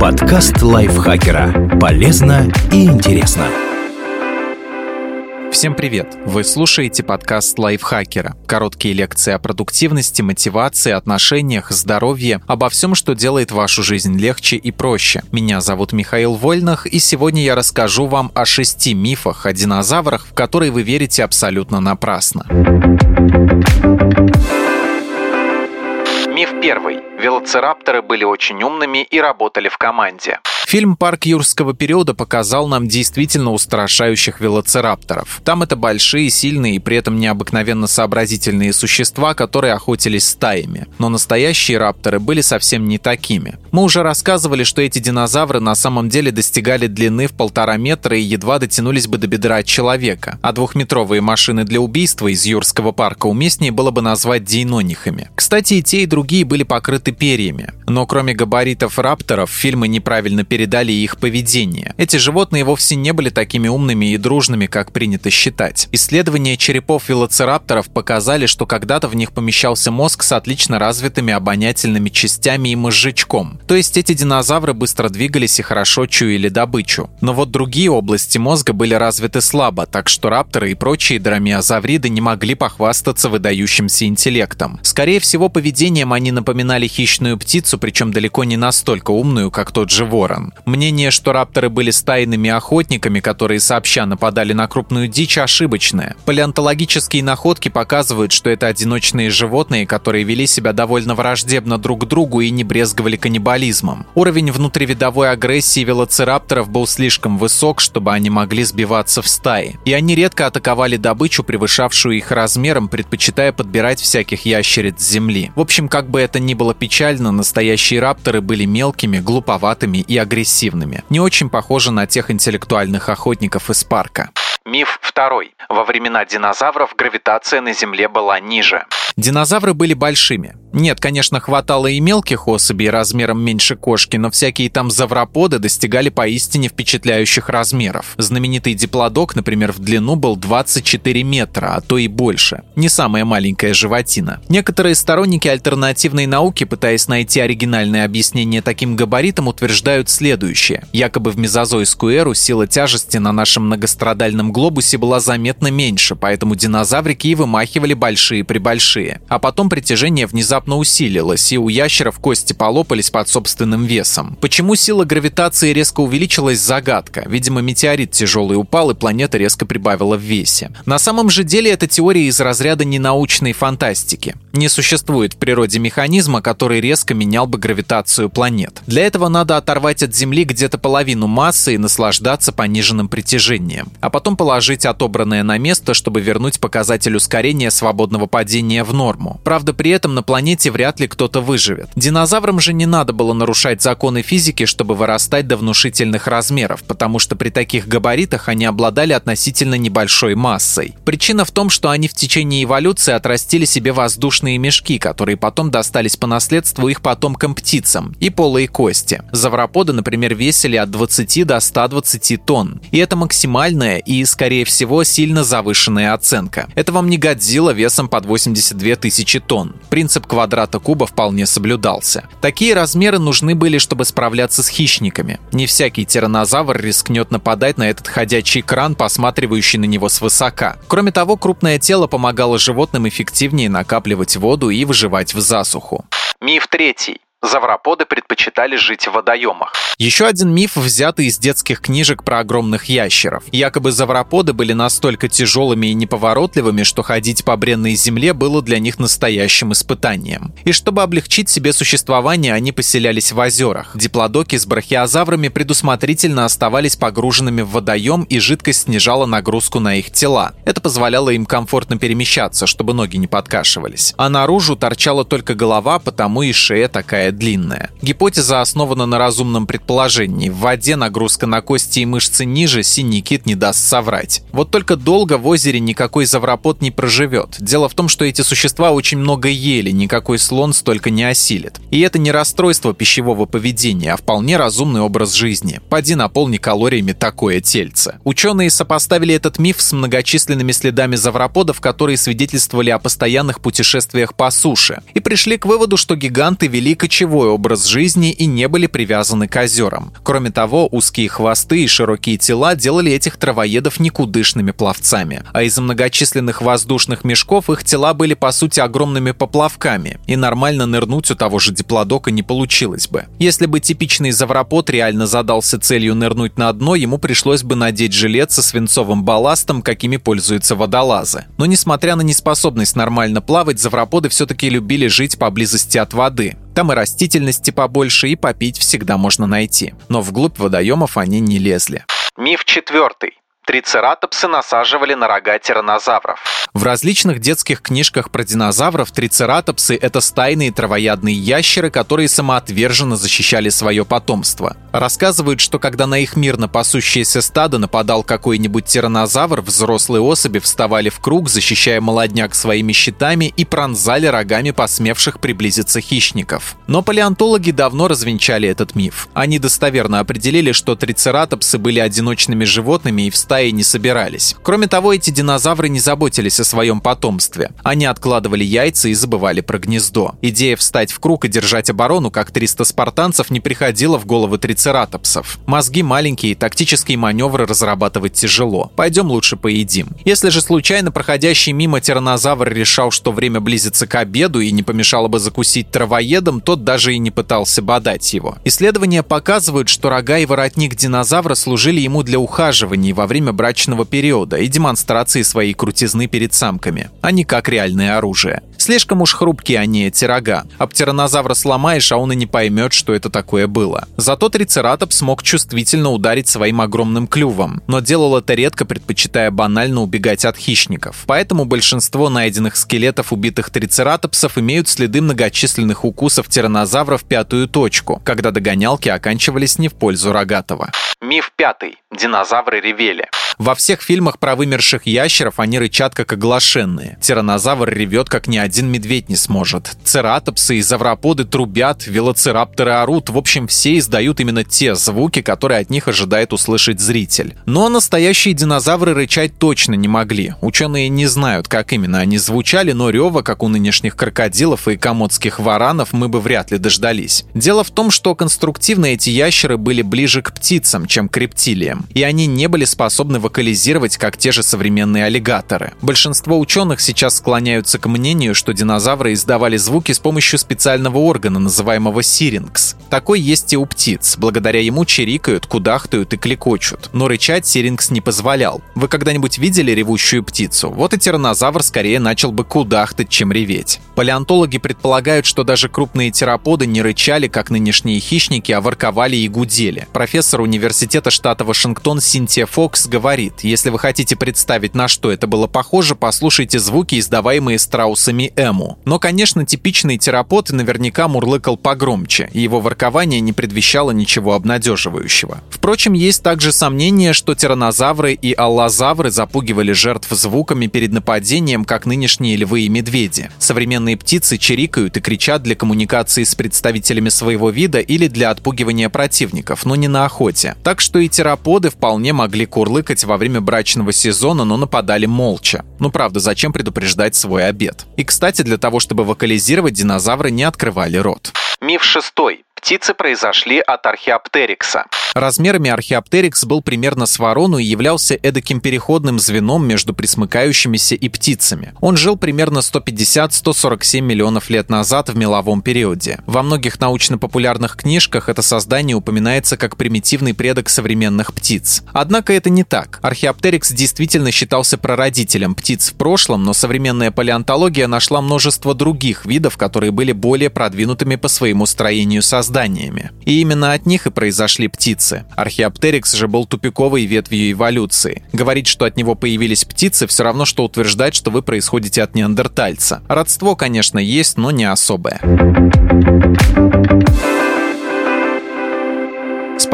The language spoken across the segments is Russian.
Подкаст лайфхакера. Полезно и интересно. Всем привет! Вы слушаете подкаст лайфхакера. Короткие лекции о продуктивности, мотивации, отношениях, здоровье, обо всем, что делает вашу жизнь легче и проще. Меня зовут Михаил Вольнах, и сегодня я расскажу вам о шести мифах о динозаврах, в которые вы верите абсолютно напрасно. Миф первый. Велоцирапторы были очень умными и работали в команде. Фильм «Парк юрского периода» показал нам действительно устрашающих велоцирапторов. Там это большие, сильные и при этом необыкновенно сообразительные существа, которые охотились стаями. Но настоящие рапторы были совсем не такими. Мы уже рассказывали, что эти динозавры на самом деле достигали длины в полтора метра и едва дотянулись бы до бедра человека. А двухметровые машины для убийства из юрского парка уместнее было бы назвать дейнонихами. Кстати, и те, и другие были покрыты перьями. Но кроме габаритов рапторов, фильмы неправильно передали передали их поведение. Эти животные вовсе не были такими умными и дружными, как принято считать. Исследования черепов велоцирапторов показали, что когда-то в них помещался мозг с отлично развитыми обонятельными частями и мозжечком. То есть эти динозавры быстро двигались и хорошо чуяли добычу. Но вот другие области мозга были развиты слабо, так что рапторы и прочие дромеозавриды не могли похвастаться выдающимся интеллектом. Скорее всего, поведением они напоминали хищную птицу, причем далеко не настолько умную, как тот же ворон. Мнение, что рапторы были стайными охотниками, которые сообща нападали на крупную дичь, ошибочное. Палеонтологические находки показывают, что это одиночные животные, которые вели себя довольно враждебно друг к другу и не брезговали каннибализмом. Уровень внутривидовой агрессии велоцирапторов был слишком высок, чтобы они могли сбиваться в стаи. И они редко атаковали добычу, превышавшую их размером, предпочитая подбирать всяких ящериц с земли. В общем, как бы это ни было печально, настоящие рапторы были мелкими, глуповатыми и агрессивными агрессивными. Не очень похоже на тех интеллектуальных охотников из парка. Миф второй. Во времена динозавров гравитация на Земле была ниже. Динозавры были большими. Нет, конечно, хватало и мелких особей размером меньше кошки, но всякие там завроподы достигали поистине впечатляющих размеров. Знаменитый диплодок, например, в длину был 24 метра, а то и больше. Не самая маленькая животина. Некоторые сторонники альтернативной науки, пытаясь найти оригинальное объяснение таким габаритам, утверждают следующее. Якобы в мезозойскую эру сила тяжести на нашем многострадальном глобусе была заметно меньше, поэтому динозаврики и вымахивали большие-пребольшие. А потом притяжение внезапно внезапно усилилась, и у ящеров кости полопались под собственным весом. Почему сила гравитации резко увеличилась – загадка. Видимо, метеорит тяжелый упал, и планета резко прибавила в весе. На самом же деле это теория из разряда ненаучной фантастики. Не существует в природе механизма, который резко менял бы гравитацию планет. Для этого надо оторвать от Земли где-то половину массы и наслаждаться пониженным притяжением, а потом положить отобранное на место, чтобы вернуть показатель ускорения свободного падения в норму. Правда, при этом на планете планете вряд ли кто-то выживет. Динозаврам же не надо было нарушать законы физики, чтобы вырастать до внушительных размеров, потому что при таких габаритах они обладали относительно небольшой массой. Причина в том, что они в течение эволюции отрастили себе воздушные мешки, которые потом достались по наследству их потомкам-птицам, и полые кости. Завроподы, например, весили от 20 до 120 тонн. И это максимальная и, скорее всего, сильно завышенная оценка. Это вам не Годзилла весом под 82 тысячи тонн. Принцип квадрата куба вполне соблюдался. Такие размеры нужны были, чтобы справляться с хищниками. Не всякий тиранозавр рискнет нападать на этот ходячий кран, посматривающий на него свысока. Кроме того, крупное тело помогало животным эффективнее накапливать воду и выживать в засуху. Миф третий. Завроподы предпочитали жить в водоемах. Еще один миф, взятый из детских книжек про огромных ящеров. Якобы завроподы были настолько тяжелыми и неповоротливыми, что ходить по бренной земле было для них настоящим испытанием. И чтобы облегчить себе существование, они поселялись в озерах. Диплодоки с брахиозаврами предусмотрительно оставались погруженными в водоем, и жидкость снижала нагрузку на их тела. Это позволяло им комфортно перемещаться, чтобы ноги не подкашивались. А наружу торчала только голова, потому и шея такая длинная. Гипотеза основана на разумном предположении. В воде нагрузка на кости и мышцы ниже, синий кит не даст соврать. Вот только долго в озере никакой завропот не проживет. Дело в том, что эти существа очень много ели, никакой слон столько не осилит. И это не расстройство пищевого поведения, а вполне разумный образ жизни. Поди наполни калориями такое тельце. Ученые сопоставили этот миф с многочисленными следами завроподов, которые свидетельствовали о постоянных путешествиях по суше, и пришли к выводу, что гиганты вели кочевой образ жизни и не были привязаны к озерам. Кроме того, узкие хвосты и широкие тела делали этих травоедов никудышными пловцами. А из-за многочисленных воздушных мешков их тела были по сути огромными поплавками, и нормально нырнуть у того же диплодока не получилось бы. Если бы типичный завропод реально задался целью нырнуть на дно, ему пришлось бы надеть жилет со свинцовым балластом, какими пользуются водолазы. Но несмотря на неспособность нормально плавать, завроподы все-таки любили жить поблизости от воды. Там и растительности побольше, и попить всегда можно найти. Но вглубь водоемов они не лезли. Миф четвертый. Трицератопсы насаживали на рога тиранозавров. В различных детских книжках про динозавров трицератопсы — это стайные травоядные ящеры, которые самоотверженно защищали свое потомство. Рассказывают, что когда на их мирно пасущееся стадо нападал какой-нибудь тиранозавр, взрослые особи вставали в круг, защищая молодняк своими щитами и пронзали рогами посмевших приблизиться хищников. Но палеонтологи давно развенчали этот миф. Они достоверно определили, что трицератопсы были одиночными животными и в стае не собирались. Кроме того, эти динозавры не заботились о своем потомстве. Они откладывали яйца и забывали про гнездо. Идея встать в круг и держать оборону, как 300 спартанцев, не приходила в головы трицератопсов. Мозги маленькие, тактические маневры разрабатывать тяжело. Пойдем лучше поедим. Если же случайно проходящий мимо тиранозавр решал, что время близится к обеду и не помешало бы закусить травоедом, тот даже и не пытался бодать его. Исследования показывают, что рога и воротник динозавра служили ему для ухаживания во время брачного периода и демонстрации своей крутизны перед самками, а не как реальное оружие. Слишком уж хрупкие они, эти рога. Об тиранозавра сломаешь, а он и не поймет, что это такое было. Зато трицератоп смог чувствительно ударить своим огромным клювом, но делал это редко, предпочитая банально убегать от хищников. Поэтому большинство найденных скелетов убитых трицератопсов имеют следы многочисленных укусов тиранозавра в пятую точку, когда догонялки оканчивались не в пользу рогатого. Миф пятый. Динозавры ревели. Во всех фильмах про вымерших ящеров они рычат как оглашенные. Тиранозавр ревет, как ни один медведь не сможет. Цератопсы и завроподы трубят, велоцирапторы орут. В общем, все издают именно те звуки, которые от них ожидает услышать зритель. Но настоящие динозавры рычать точно не могли. Ученые не знают, как именно они звучали, но рева, как у нынешних крокодилов и комодских варанов, мы бы вряд ли дождались. Дело в том, что конструктивно эти ящеры были ближе к птицам, чем к рептилиям. И они не были способны вокализировать, как те же современные аллигаторы. Большинство ученых сейчас склоняются к мнению, что динозавры издавали звуки с помощью специального органа, называемого сирингс. Такой есть и у птиц. Благодаря ему чирикают, кудахтают и клекочут. Но рычать сирингс не позволял. Вы когда-нибудь видели ревущую птицу? Вот и тиранозавр скорее начал бы кудахтать, чем реветь. Палеонтологи предполагают, что даже крупные тераподы не рычали, как нынешние хищники, а ворковали и гудели. Профессор университета штата Вашингтон Синтия Фокс говорит, если вы хотите представить, на что это было похоже, послушайте звуки, издаваемые страусами эму. Но, конечно, типичный терапод наверняка мурлыкал погромче, и его воркование не предвещало ничего обнадеживающего. Впрочем, есть также сомнение, что тиранозавры и аллозавры запугивали жертв звуками перед нападением, как нынешние львы и медведи. Современные птицы чирикают и кричат для коммуникации с представителями своего вида или для отпугивания противников, но не на охоте. Так что и тераподы вполне могли курлыкать во время брачного сезона, но нападали молча. Ну правда, зачем предупреждать свой обед? И кстати, для того, чтобы вокализировать, динозавры не открывали рот. Миф шестой птицы произошли от археоптерикса. Размерами археоптерикс был примерно с ворону и являлся эдаким переходным звеном между присмыкающимися и птицами. Он жил примерно 150-147 миллионов лет назад в меловом периоде. Во многих научно-популярных книжках это создание упоминается как примитивный предок современных птиц. Однако это не так. Археоптерикс действительно считался прародителем птиц в прошлом, но современная палеонтология нашла множество других видов, которые были более продвинутыми по своему строению создания созданиями. И именно от них и произошли птицы. Археоптерикс же был тупиковой ветвью эволюции. Говорить, что от него появились птицы, все равно, что утверждать, что вы происходите от неандертальца. Родство, конечно, есть, но не особое.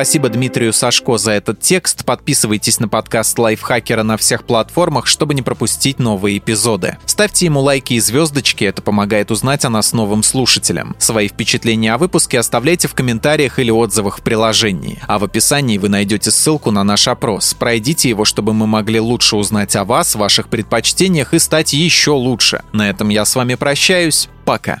Спасибо Дмитрию Сашко за этот текст. Подписывайтесь на подкаст Лайфхакера на всех платформах, чтобы не пропустить новые эпизоды. Ставьте ему лайки и звездочки, это помогает узнать о нас новым слушателям. Свои впечатления о выпуске оставляйте в комментариях или отзывах в приложении. А в описании вы найдете ссылку на наш опрос. Пройдите его, чтобы мы могли лучше узнать о вас, ваших предпочтениях и стать еще лучше. На этом я с вами прощаюсь. Пока.